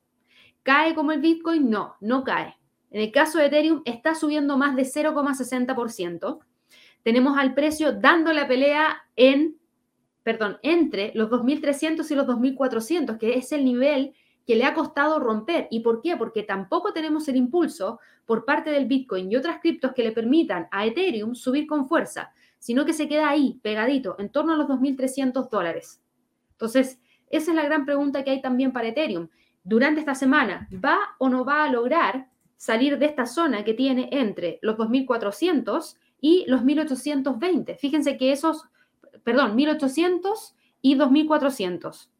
¿Cae como el Bitcoin? No, no cae. En el caso de Ethereum está subiendo más de 0,60%. Tenemos al precio dando la pelea en perdón, entre los 2.300 y los 2.400, que es el nivel que le ha costado romper. ¿Y por qué? Porque tampoco tenemos el impulso por parte del Bitcoin y otras criptos que le permitan a Ethereum subir con fuerza, sino que se queda ahí, pegadito, en torno a los 2.300 dólares. Entonces, esa es la gran pregunta que hay también para Ethereum. Durante esta semana, ¿va o no va a lograr salir de esta zona que tiene entre los 2.400 y los 1.820? Fíjense que esos perdón, 1800 y 2400.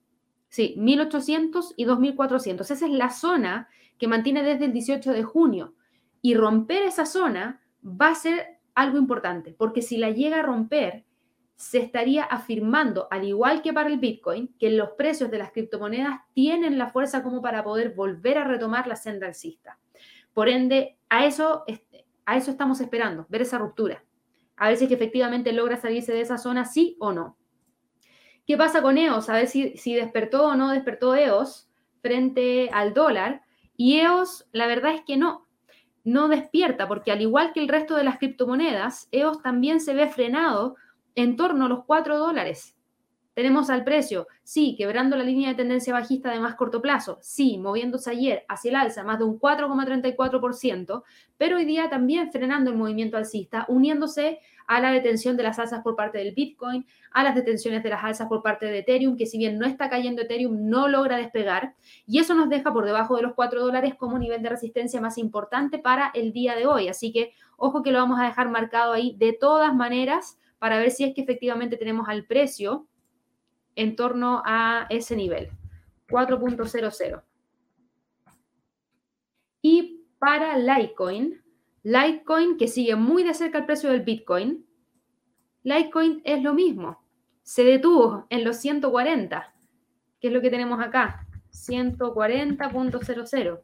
Sí, 1800 y 2400. Esa es la zona que mantiene desde el 18 de junio. Y romper esa zona va a ser algo importante, porque si la llega a romper, se estaría afirmando, al igual que para el Bitcoin, que los precios de las criptomonedas tienen la fuerza como para poder volver a retomar la senda alcista. Por ende, a eso, a eso estamos esperando, ver esa ruptura a ver si es que efectivamente logra salirse de esa zona, sí o no. ¿Qué pasa con EOS? A ver si, si despertó o no despertó EOS frente al dólar. Y EOS, la verdad es que no, no despierta, porque al igual que el resto de las criptomonedas, EOS también se ve frenado en torno a los 4 dólares. Tenemos al precio, sí, quebrando la línea de tendencia bajista de más corto plazo, sí, moviéndose ayer hacia el alza más de un 4,34%, pero hoy día también frenando el movimiento alcista, uniéndose a la detención de las alzas por parte del Bitcoin, a las detenciones de las alzas por parte de Ethereum, que si bien no está cayendo Ethereum, no logra despegar, y eso nos deja por debajo de los 4 dólares como nivel de resistencia más importante para el día de hoy. Así que ojo que lo vamos a dejar marcado ahí de todas maneras para ver si es que efectivamente tenemos al precio en torno a ese nivel, 4.00. Y para Litecoin, Litecoin que sigue muy de cerca el precio del Bitcoin, Litecoin es lo mismo, se detuvo en los 140, que es lo que tenemos acá, 140.00.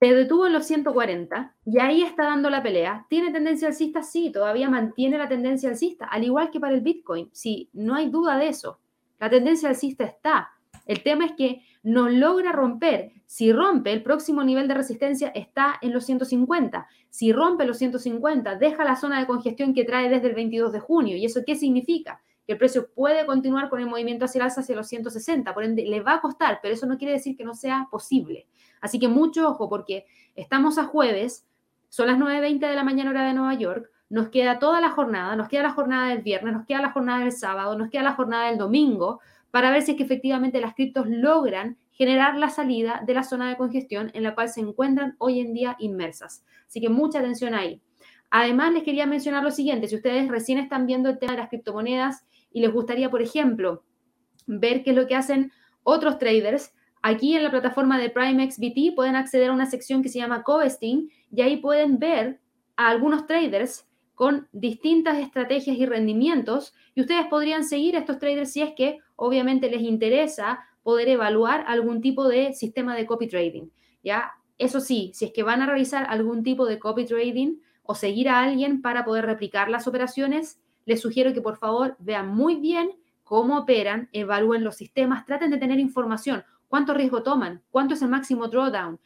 Se detuvo en los 140 y ahí está dando la pelea. ¿Tiene tendencia alcista? Sí, todavía mantiene la tendencia alcista, al igual que para el Bitcoin. Sí, no hay duda de eso. La tendencia alcista está. El tema es que no logra romper. Si rompe, el próximo nivel de resistencia está en los 150. Si rompe los 150, deja la zona de congestión que trae desde el 22 de junio. ¿Y eso qué significa? Que el precio puede continuar con el movimiento hacia el alza hacia los 160. Por ende, le va a costar, pero eso no quiere decir que no sea posible. Así que mucho ojo porque estamos a jueves, son las 9.20 de la mañana hora de Nueva York nos queda toda la jornada, nos queda la jornada del viernes, nos queda la jornada del sábado, nos queda la jornada del domingo, para ver si es que efectivamente las criptos logran generar la salida de la zona de congestión en la cual se encuentran hoy en día inmersas. Así que mucha atención ahí. Además, les quería mencionar lo siguiente, si ustedes recién están viendo el tema de las criptomonedas y les gustaría, por ejemplo, ver qué es lo que hacen otros traders, aquí en la plataforma de PrimeXBT pueden acceder a una sección que se llama Covesting y ahí pueden ver a algunos traders con distintas estrategias y rendimientos y ustedes podrían seguir a estos traders si es que obviamente les interesa poder evaluar algún tipo de sistema de copy trading. ¿ya? Eso sí, si es que van a realizar algún tipo de copy trading o seguir a alguien para poder replicar las operaciones, les sugiero que por favor vean muy bien cómo operan, evalúen los sistemas, traten de tener información, cuánto riesgo toman, cuánto es el máximo drawdown,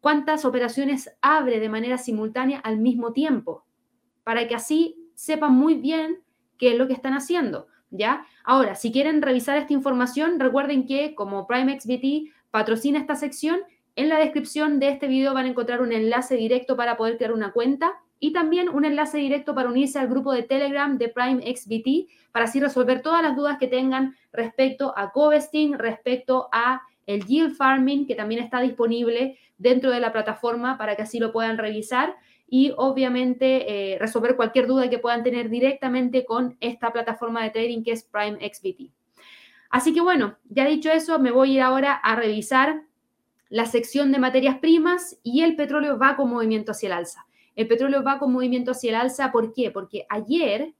cuántas operaciones abre de manera simultánea al mismo tiempo, para que así sepan muy bien qué es lo que están haciendo, ¿ya? Ahora, si quieren revisar esta información, recuerden que como Prime XBT patrocina esta sección, en la descripción de este video van a encontrar un enlace directo para poder crear una cuenta y también un enlace directo para unirse al grupo de Telegram de Prime XBT para así resolver todas las dudas que tengan respecto a Covesting, respecto a el yield farming que también está disponible dentro de la plataforma para que así lo puedan revisar y obviamente eh, resolver cualquier duda que puedan tener directamente con esta plataforma de trading que es Prime XBT. Así que bueno, ya dicho eso, me voy a ir ahora a revisar la sección de materias primas y el petróleo va con movimiento hacia el alza. El petróleo va con movimiento hacia el alza, ¿por qué? Porque ayer,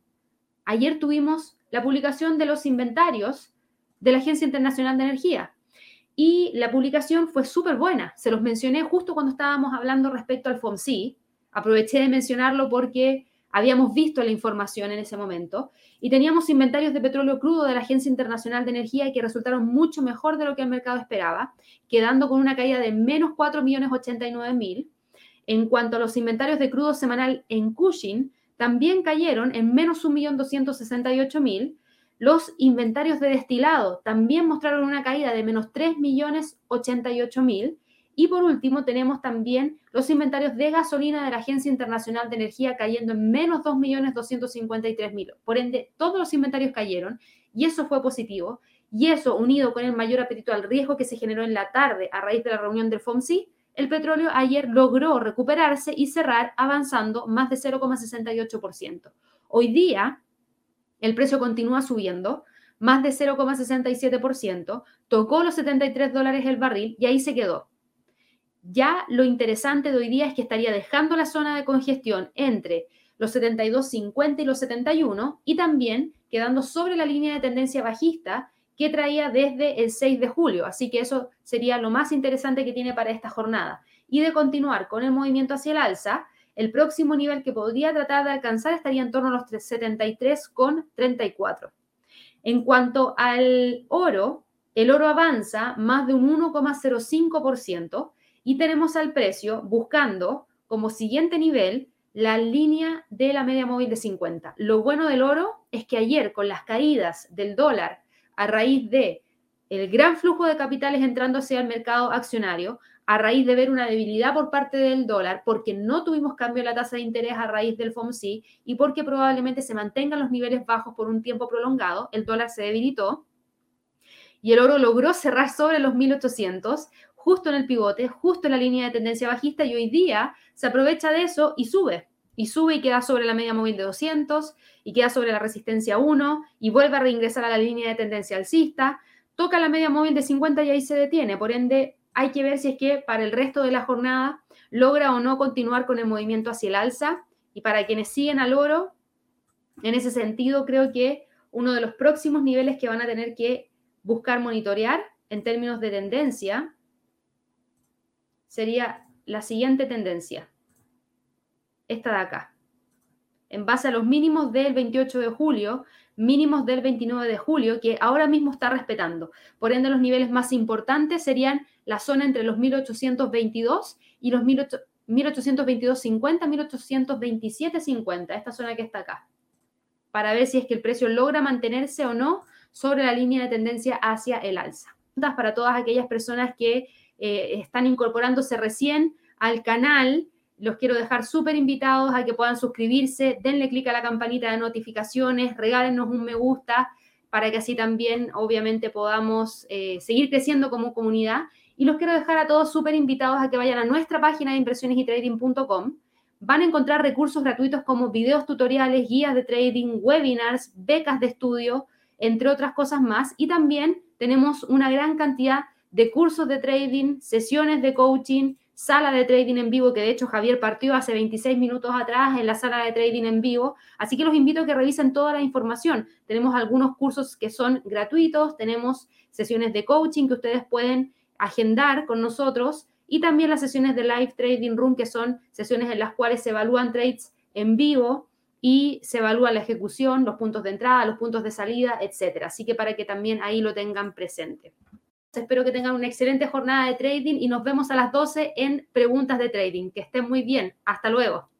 ayer tuvimos la publicación de los inventarios de la Agencia Internacional de Energía. Y la publicación fue súper buena. Se los mencioné justo cuando estábamos hablando respecto al FOMC. Aproveché de mencionarlo porque habíamos visto la información en ese momento y teníamos inventarios de petróleo crudo de la Agencia Internacional de Energía que resultaron mucho mejor de lo que el mercado esperaba, quedando con una caída de menos 4.089.000 en cuanto a los inventarios de crudo semanal en Cushing, también cayeron en menos 1.268.000. Los inventarios de destilado también mostraron una caída de menos 3.088.000. Y por último, tenemos también los inventarios de gasolina de la Agencia Internacional de Energía cayendo en menos 2.253.000. Por ende, todos los inventarios cayeron y eso fue positivo. Y eso, unido con el mayor apetito al riesgo que se generó en la tarde a raíz de la reunión del FOMC, el petróleo ayer logró recuperarse y cerrar avanzando más de 0,68%. Hoy día, el precio continúa subiendo, más de 0,67%, tocó los 73 dólares el barril y ahí se quedó. Ya lo interesante de hoy día es que estaría dejando la zona de congestión entre los 72.50 y los 71 y también quedando sobre la línea de tendencia bajista que traía desde el 6 de julio. Así que eso sería lo más interesante que tiene para esta jornada. Y de continuar con el movimiento hacia el alza, el próximo nivel que podría tratar de alcanzar estaría en torno a los 73,34. En cuanto al oro, el oro avanza más de un 1,05% y tenemos al precio buscando como siguiente nivel la línea de la media móvil de 50. Lo bueno del oro es que ayer con las caídas del dólar a raíz de el gran flujo de capitales entrando hacia el mercado accionario, a raíz de ver una debilidad por parte del dólar, porque no tuvimos cambio en la tasa de interés a raíz del FOMC y porque probablemente se mantengan los niveles bajos por un tiempo prolongado, el dólar se debilitó y el oro logró cerrar sobre los 1800, justo en el pivote, justo en la línea de tendencia bajista y hoy día se aprovecha de eso y sube y sube y queda sobre la media móvil de 200 y queda sobre la resistencia 1 y vuelve a reingresar a la línea de tendencia alcista, toca la media móvil de 50 y ahí se detiene. Por ende, hay que ver si es que para el resto de la jornada logra o no continuar con el movimiento hacia el alza. Y para quienes siguen al oro, en ese sentido, creo que uno de los próximos niveles que van a tener que buscar monitorear en términos de tendencia sería la siguiente tendencia esta de acá. En base a los mínimos del 28 de julio, mínimos del 29 de julio, que ahora mismo está respetando. Por ende, los niveles más importantes serían la zona entre los 1822 y los 1822.50, 1827.50, esta zona que está acá, para ver si es que el precio logra mantenerse o no sobre la línea de tendencia hacia el alza. Para todas aquellas personas que eh, están incorporándose recién al canal, los quiero dejar súper invitados a que puedan suscribirse, denle clic a la campanita de notificaciones, regálenos un me gusta para que así también obviamente podamos eh, seguir creciendo como comunidad. Y los quiero dejar a todos súper invitados a que vayan a nuestra página de impresiones y trading.com. Van a encontrar recursos gratuitos como videos tutoriales, guías de trading, webinars, becas de estudio, entre otras cosas más. Y también tenemos una gran cantidad de cursos de trading, sesiones de coaching, sala de trading en vivo, que de hecho Javier partió hace 26 minutos atrás en la sala de trading en vivo. Así que los invito a que revisen toda la información. Tenemos algunos cursos que son gratuitos, tenemos sesiones de coaching que ustedes pueden agendar con nosotros y también las sesiones de live trading room, que son sesiones en las cuales se evalúan trades en vivo y se evalúa la ejecución, los puntos de entrada, los puntos de salida, etcétera. Así que para que también ahí lo tengan presente. Espero que tengan una excelente jornada de trading y nos vemos a las 12 en preguntas de trading. Que estén muy bien. Hasta luego.